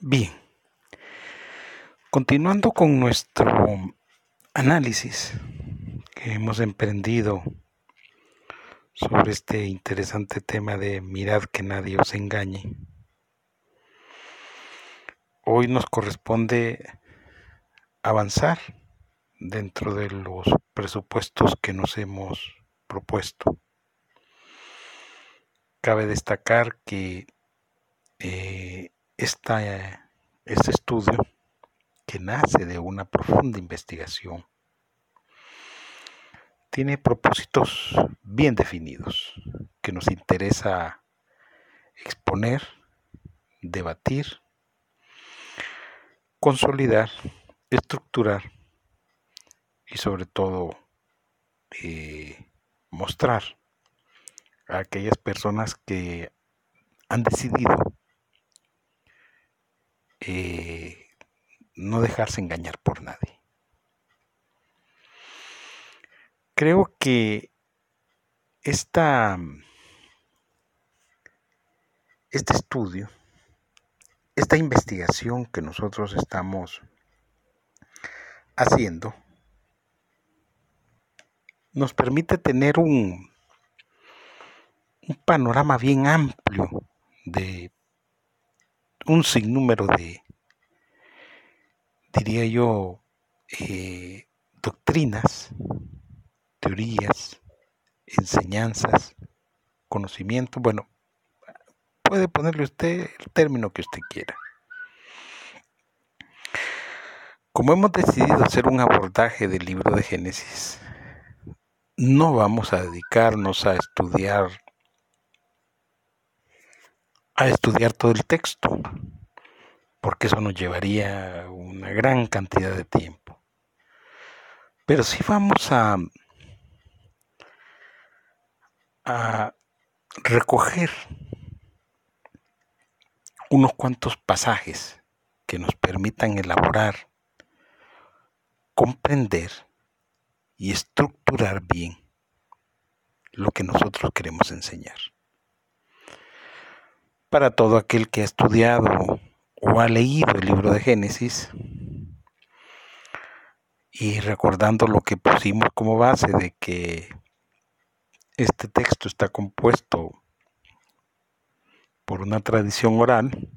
Bien, continuando con nuestro análisis que hemos emprendido sobre este interesante tema de mirad que nadie os engañe. Hoy nos corresponde avanzar dentro de los presupuestos que nos hemos propuesto. Cabe destacar que eh, este estudio, que nace de una profunda investigación, tiene propósitos bien definidos que nos interesa exponer, debatir, consolidar, estructurar y sobre todo eh, mostrar a aquellas personas que han decidido eh, no dejarse engañar por nadie. Creo que esta, este estudio, esta investigación que nosotros estamos haciendo, nos permite tener un, un panorama bien amplio de un sinnúmero de, diría yo, eh, doctrinas, teorías, enseñanzas, conocimiento, bueno, puede ponerle usted el término que usted quiera. Como hemos decidido hacer un abordaje del libro de Génesis, no vamos a dedicarnos a estudiar a estudiar todo el texto, porque eso nos llevaría una gran cantidad de tiempo. Pero si vamos a, a recoger unos cuantos pasajes que nos permitan elaborar, comprender y estructurar bien lo que nosotros queremos enseñar para todo aquel que ha estudiado o ha leído el libro de Génesis y recordando lo que pusimos como base de que este texto está compuesto por una tradición oral,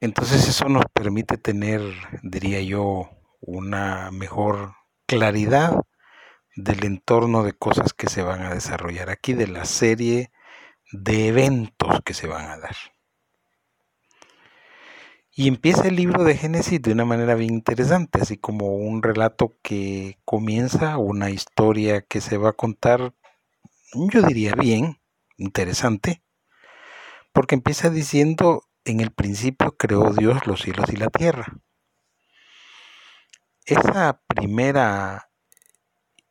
entonces eso nos permite tener, diría yo, una mejor claridad del entorno de cosas que se van a desarrollar aquí, de la serie de eventos que se van a dar. Y empieza el libro de Génesis de una manera bien interesante, así como un relato que comienza, una historia que se va a contar, yo diría bien, interesante, porque empieza diciendo, en el principio creó Dios los cielos y la tierra. Esa primera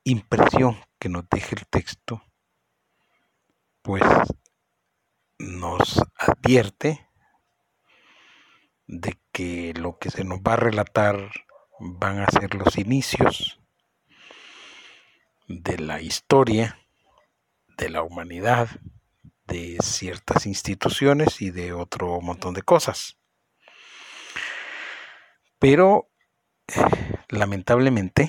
impresión que nos deja el texto, pues nos advierte de que lo que se nos va a relatar van a ser los inicios de la historia, de la humanidad, de ciertas instituciones y de otro montón de cosas. Pero, lamentablemente,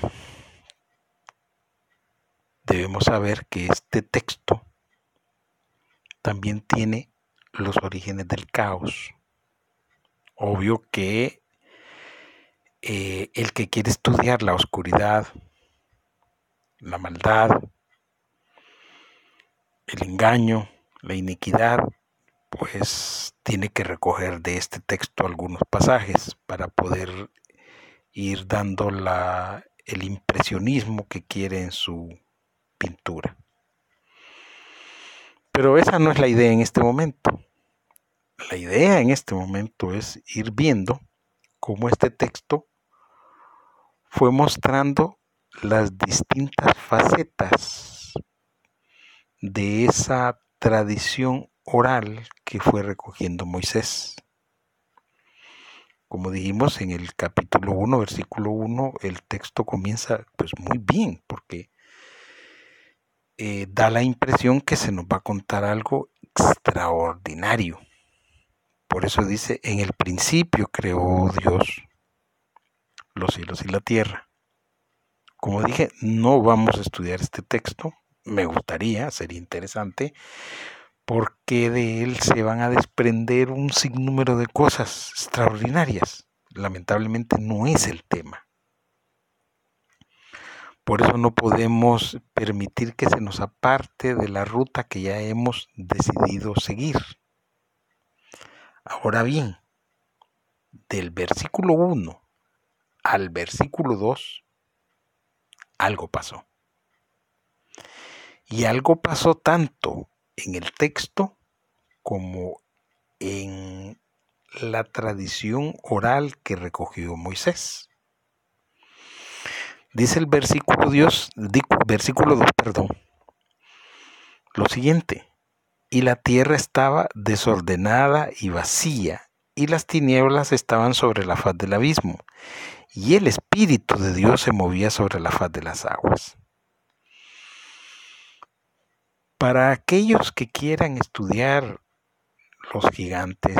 debemos saber que este texto también tiene los orígenes del caos. Obvio que eh, el que quiere estudiar la oscuridad, la maldad, el engaño, la iniquidad, pues tiene que recoger de este texto algunos pasajes para poder ir dando la, el impresionismo que quiere en su pintura. Pero esa no es la idea en este momento. La idea en este momento es ir viendo cómo este texto fue mostrando las distintas facetas de esa tradición oral que fue recogiendo Moisés. Como dijimos en el capítulo 1, versículo 1, el texto comienza pues muy bien, porque eh, da la impresión que se nos va a contar algo extraordinario, Por eso dice, en el principio creó Dios los cielos y la tierra. Como dije, no vamos a estudiar este texto. Me gustaría, sería interesante, porque de él se van a desprender un sinnúmero de cosas extraordinarias. Lamentablemente no es el tema. Por eso no podemos permitir que se nos aparte de la ruta que ya hemos decidido seguir. Ahora bien, del versículo 1 al versículo 2, algo pasó. Y algo pasó tanto en el texto como en la tradición oral que recogió Moisés. Dice el versículo Dios, versículo 2, perdón. Lo siguiente, y la tierra estaba desordenada y vacía, y las tinieblas estaban sobre la faz del abismo, y el Espíritu de Dios se movía sobre la faz de las aguas. Para aquellos que quieran estudiar los gigantes,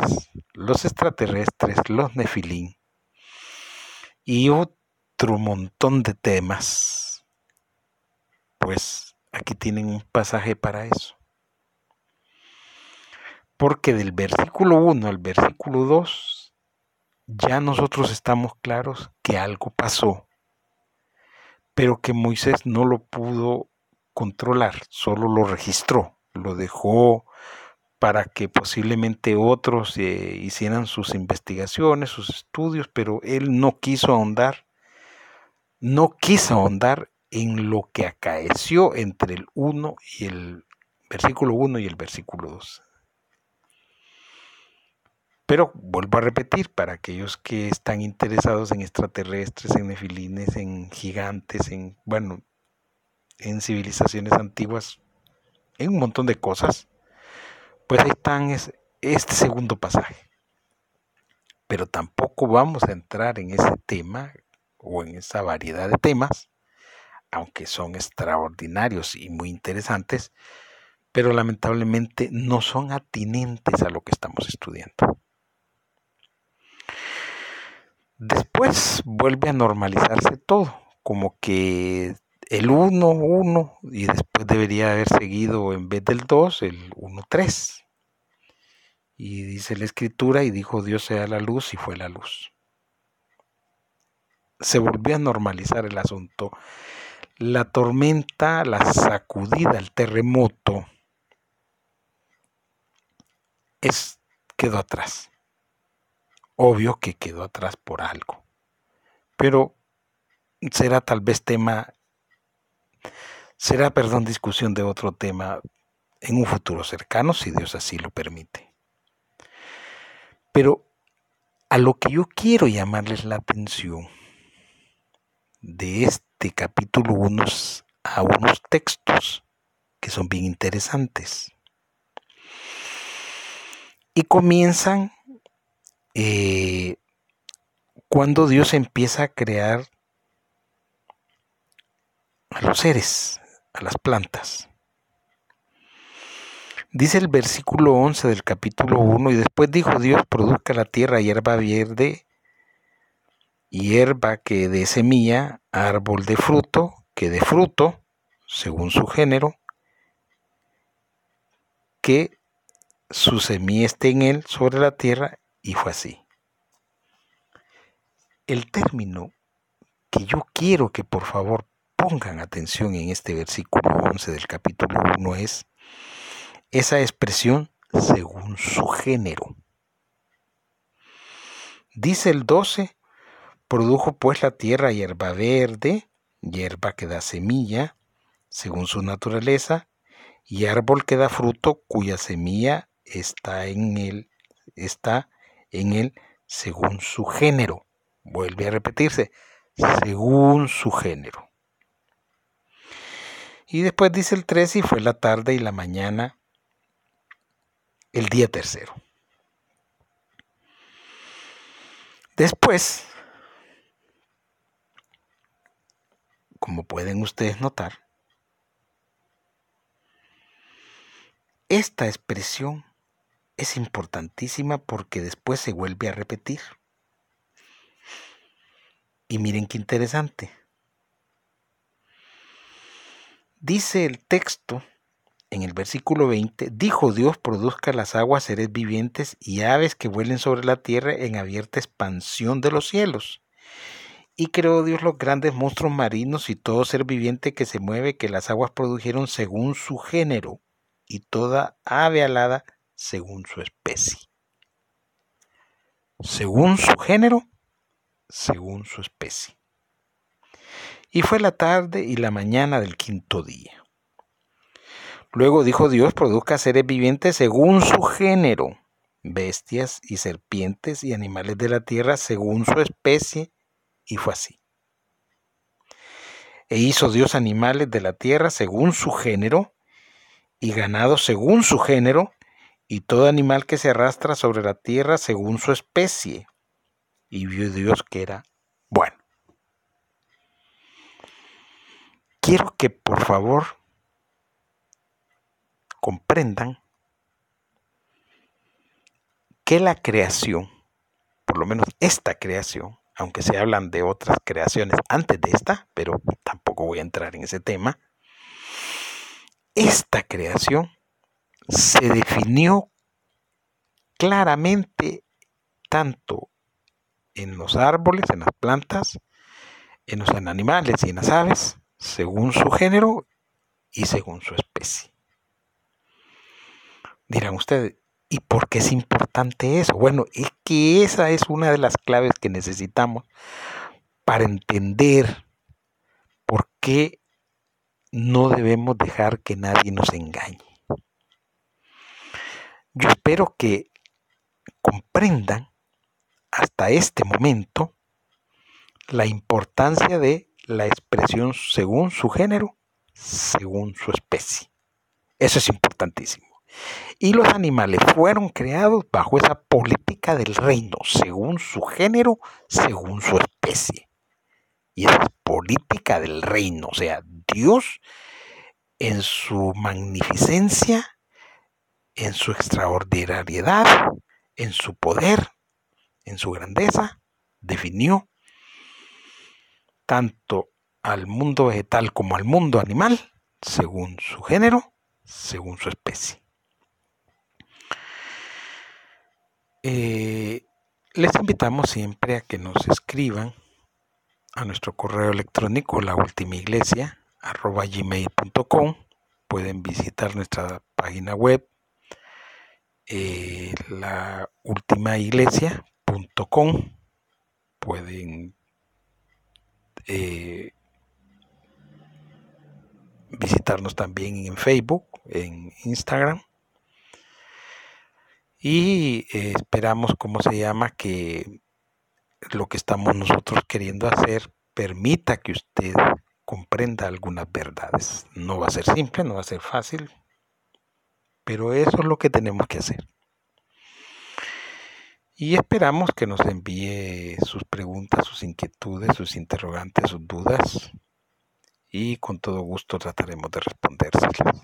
los extraterrestres, los nefilín y otro montón de temas, pues aquí tienen un pasaje para eso. Porque del versículo 1 al versículo 2 ya nosotros estamos claros que algo pasó, pero que Moisés no lo pudo controlar, solo lo registró, lo dejó para que posiblemente otros eh, hicieran sus investigaciones, sus estudios, pero él no quiso ahondar, no quiso ahondar en lo que acaeció entre el 1 y el versículo 1 y el versículo 2. Pero vuelvo a repetir, para aquellos que están interesados en extraterrestres, en nefilines, en gigantes, en, bueno, en civilizaciones antiguas, en un montón de cosas, pues ahí están este segundo pasaje. Pero tampoco vamos a entrar en ese tema o en esa variedad de temas, aunque son extraordinarios y muy interesantes, pero lamentablemente no son atinentes a lo que estamos estudiando. Después vuelve a normalizarse todo, como que el 1, 1, y después debería haber seguido en vez del 2, el 1, 3. Y dice la escritura, y dijo Dios sea la luz, y fue la luz. Se volvió a normalizar el asunto. La tormenta, la sacudida, el terremoto, es, quedó atrás obvio que quedó atrás por algo. Pero será tal vez tema, será, perdón, discusión de otro tema en un futuro cercano, si Dios así lo permite. Pero a lo que yo quiero llamarles la atención de este capítulo 1 a unos textos que son bien interesantes. Y comienzan eh, cuando Dios empieza a crear a los seres, a las plantas. Dice el versículo 11 del capítulo 1, y después dijo Dios, produzca la tierra hierba verde, hierba que dé semilla, árbol de fruto, que dé fruto, según su género, que su semilla esté en él sobre la tierra, y fue así. El término que yo quiero que por favor pongan atención en este versículo 11 del capítulo 1 es esa expresión según su género. Dice el 12, produjo pues la tierra hierba verde, hierba que da semilla, según su naturaleza, y árbol que da fruto cuya semilla está en él, está en él según su género. Vuelve a repetirse, según su género. Y después dice el 13 y fue la tarde y la mañana el día tercero. Después, como pueden ustedes notar, esta expresión es importantísima porque después se vuelve a repetir. Y miren qué interesante. Dice el texto en el versículo 20, dijo Dios produzca las aguas seres vivientes y aves que vuelen sobre la tierra en abierta expansión de los cielos. Y creó Dios los grandes monstruos marinos y todo ser viviente que se mueve que las aguas produjeron según su género y toda ave alada según su especie. Según su género, según su especie. Y fue la tarde y la mañana del quinto día. Luego dijo Dios, produzca seres vivientes según su género, bestias y serpientes y animales de la tierra según su especie, y fue así. E hizo Dios animales de la tierra según su género, y ganado según su género, y todo animal que se arrastra sobre la tierra según su especie. Y vio Dios que era bueno. Quiero que por favor comprendan que la creación, por lo menos esta creación, aunque se hablan de otras creaciones antes de esta, pero tampoco voy a entrar en ese tema, esta creación se definió claramente tanto en los árboles, en las plantas, en los animales y en las aves, según su género y según su especie. Dirán ustedes, ¿y por qué es importante eso? Bueno, es que esa es una de las claves que necesitamos para entender por qué no debemos dejar que nadie nos engañe. Yo espero que comprendan hasta este momento la importancia de la expresión según su género, según su especie. Eso es importantísimo. Y los animales fueron creados bajo esa política del reino, según su género, según su especie. Y esa política del reino, o sea, Dios en su magnificencia, en su extraordinariedad, en su poder, en su grandeza, definió tanto al mundo vegetal como al mundo animal, según su género, según su especie. Eh, les invitamos siempre a que nos escriban a nuestro correo electrónico la última iglesia gmail.com pueden visitar nuestra página web eh, la última iglesia.com pueden eh, visitarnos también en Facebook en Instagram. Y eh, esperamos, como se llama, que lo que estamos nosotros queriendo hacer permita que usted comprenda algunas verdades. No va a ser simple, no va a ser fácil, pero eso es lo que tenemos que hacer. Y esperamos que nos envíe sus preguntas, sus inquietudes, sus interrogantes, sus dudas, y con todo gusto trataremos de respondérselas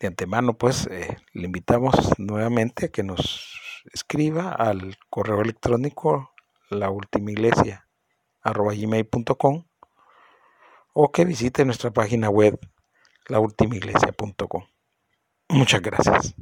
de antemano, pues eh, le invitamos nuevamente a que nos escriba al correo electrónico la o que visite nuestra página web laultimiglesia.com. Muchas gracias.